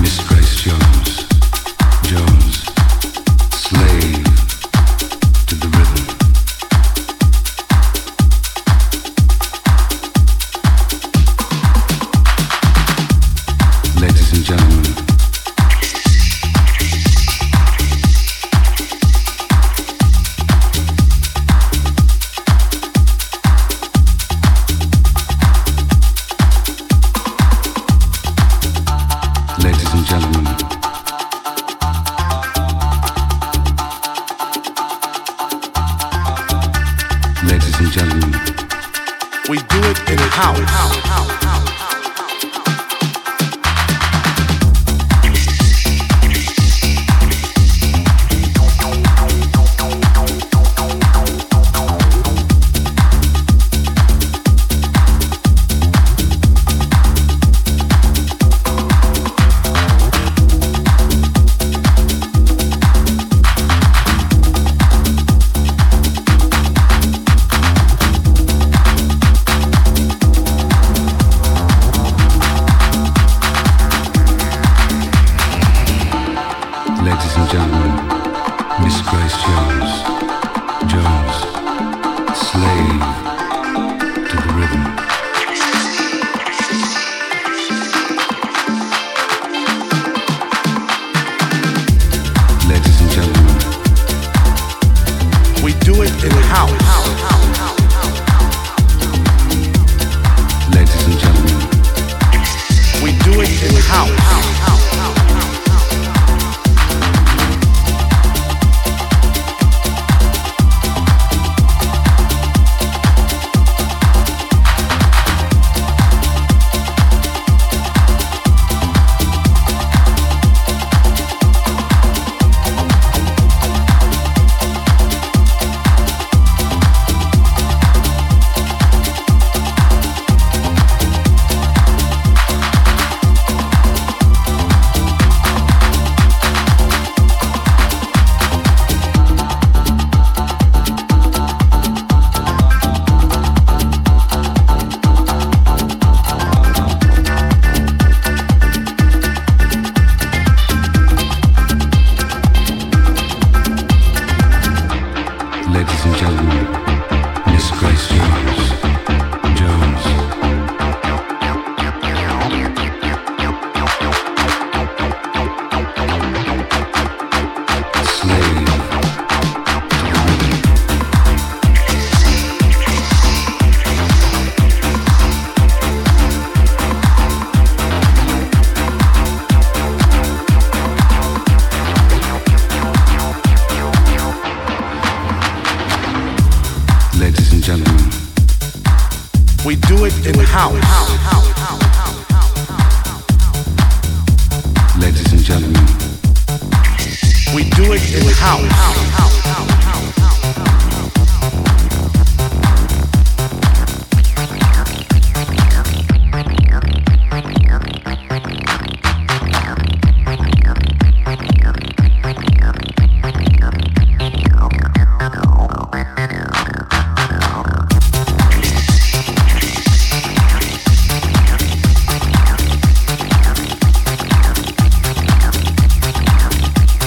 Misplaced your We do it in house. ladies and gentlemen, Miss Grace Jones, Jones, slave to the rhythm. Ladies and gentlemen, we do it in the house. Ladies and gentlemen, we do it in the house. We do it in house. Ladies and gentlemen, we do it in house.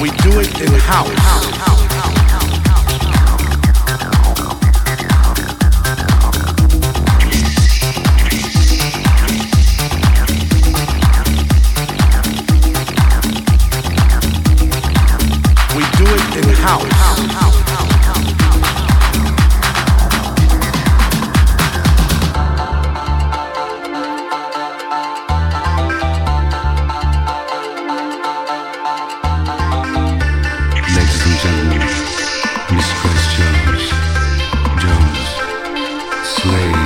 We do it in house. slave.